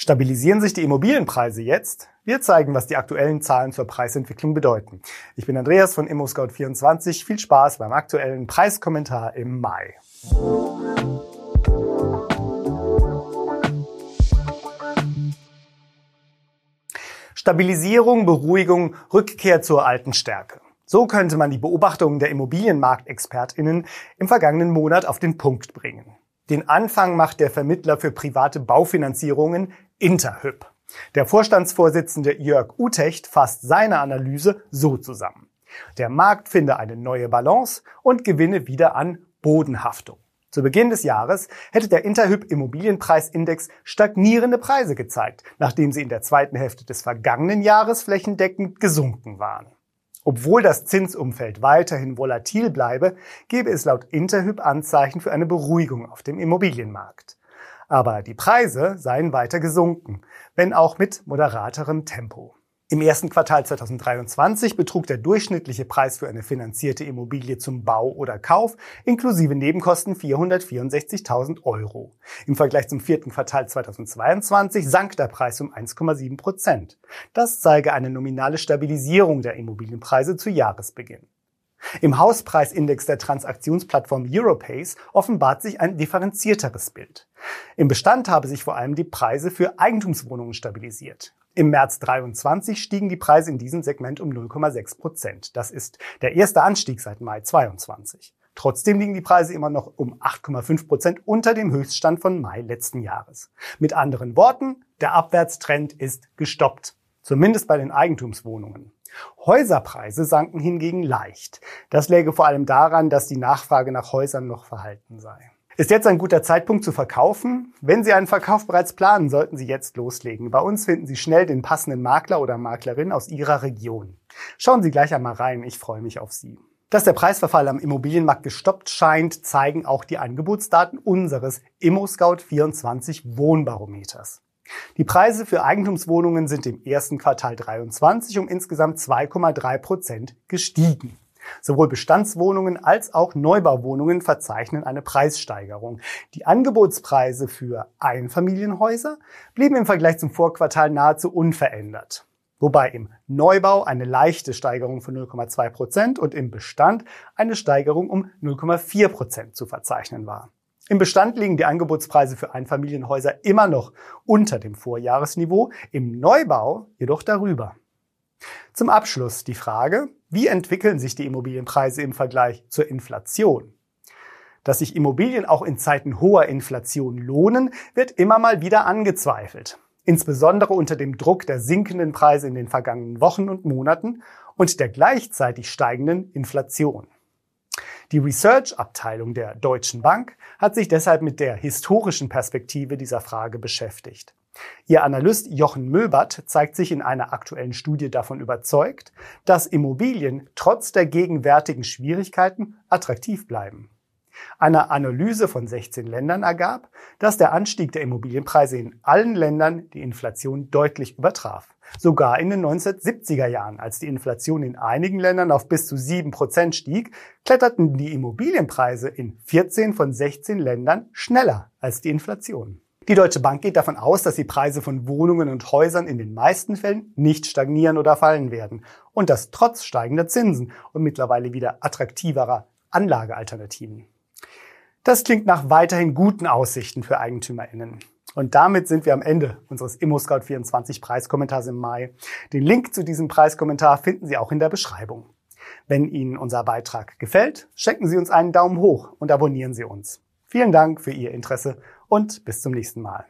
Stabilisieren sich die Immobilienpreise jetzt? Wir zeigen, was die aktuellen Zahlen zur Preisentwicklung bedeuten. Ich bin Andreas von ImmoScout24. Viel Spaß beim aktuellen Preiskommentar im Mai. Stabilisierung, Beruhigung, Rückkehr zur alten Stärke. So könnte man die Beobachtungen der Immobilienmarktexpertinnen im vergangenen Monat auf den Punkt bringen. Den Anfang macht der Vermittler für private Baufinanzierungen Interhyp. Der Vorstandsvorsitzende Jörg Utecht fasst seine Analyse so zusammen. Der Markt finde eine neue Balance und gewinne wieder an Bodenhaftung. Zu Beginn des Jahres hätte der Interhyp Immobilienpreisindex stagnierende Preise gezeigt, nachdem sie in der zweiten Hälfte des vergangenen Jahres flächendeckend gesunken waren. Obwohl das Zinsumfeld weiterhin volatil bleibe, gebe es laut Interhyp Anzeichen für eine Beruhigung auf dem Immobilienmarkt. Aber die Preise seien weiter gesunken, wenn auch mit moderaterem Tempo. Im ersten Quartal 2023 betrug der durchschnittliche Preis für eine finanzierte Immobilie zum Bau oder Kauf inklusive Nebenkosten 464.000 Euro. Im Vergleich zum vierten Quartal 2022 sank der Preis um 1,7 Prozent. Das zeige eine nominale Stabilisierung der Immobilienpreise zu Jahresbeginn. Im Hauspreisindex der Transaktionsplattform Europace offenbart sich ein differenzierteres Bild. Im Bestand habe sich vor allem die Preise für Eigentumswohnungen stabilisiert. Im März 23 stiegen die Preise in diesem Segment um 0,6 Prozent. Das ist der erste Anstieg seit Mai 22. Trotzdem liegen die Preise immer noch um 8,5 Prozent unter dem Höchststand von Mai letzten Jahres. Mit anderen Worten, der Abwärtstrend ist gestoppt. Zumindest bei den Eigentumswohnungen. Häuserpreise sanken hingegen leicht. Das läge vor allem daran, dass die Nachfrage nach Häusern noch verhalten sei. Ist jetzt ein guter Zeitpunkt zu verkaufen? Wenn Sie einen Verkauf bereits planen, sollten Sie jetzt loslegen. Bei uns finden Sie schnell den passenden Makler oder Maklerin aus Ihrer Region. Schauen Sie gleich einmal rein, ich freue mich auf Sie. Dass der Preisverfall am Immobilienmarkt gestoppt scheint, zeigen auch die Angebotsdaten unseres ImmoScout24 Wohnbarometers. Die Preise für Eigentumswohnungen sind im ersten Quartal 23 um insgesamt 2,3 Prozent gestiegen. Sowohl Bestandswohnungen als auch Neubauwohnungen verzeichnen eine Preissteigerung. Die Angebotspreise für Einfamilienhäuser blieben im Vergleich zum Vorquartal nahezu unverändert. Wobei im Neubau eine leichte Steigerung von 0,2 Prozent und im Bestand eine Steigerung um 0,4 Prozent zu verzeichnen war. Im Bestand liegen die Angebotspreise für Einfamilienhäuser immer noch unter dem Vorjahresniveau, im Neubau jedoch darüber. Zum Abschluss die Frage, wie entwickeln sich die Immobilienpreise im Vergleich zur Inflation? Dass sich Immobilien auch in Zeiten hoher Inflation lohnen, wird immer mal wieder angezweifelt. Insbesondere unter dem Druck der sinkenden Preise in den vergangenen Wochen und Monaten und der gleichzeitig steigenden Inflation. Die Research-Abteilung der Deutschen Bank hat sich deshalb mit der historischen Perspektive dieser Frage beschäftigt. Ihr Analyst Jochen Möbert zeigt sich in einer aktuellen Studie davon überzeugt, dass Immobilien trotz der gegenwärtigen Schwierigkeiten attraktiv bleiben. Eine Analyse von 16 Ländern ergab, dass der Anstieg der Immobilienpreise in allen Ländern die Inflation deutlich übertraf. Sogar in den 1970er Jahren, als die Inflation in einigen Ländern auf bis zu 7 Prozent stieg, kletterten die Immobilienpreise in 14 von 16 Ländern schneller als die Inflation. Die Deutsche Bank geht davon aus, dass die Preise von Wohnungen und Häusern in den meisten Fällen nicht stagnieren oder fallen werden und das trotz steigender Zinsen und mittlerweile wieder attraktiverer Anlagealternativen. Das klingt nach weiterhin guten Aussichten für EigentümerInnen. Und damit sind wir am Ende unseres ImmoScout24 Preiskommentars im Mai. Den Link zu diesem Preiskommentar finden Sie auch in der Beschreibung. Wenn Ihnen unser Beitrag gefällt, schenken Sie uns einen Daumen hoch und abonnieren Sie uns. Vielen Dank für Ihr Interesse und bis zum nächsten Mal.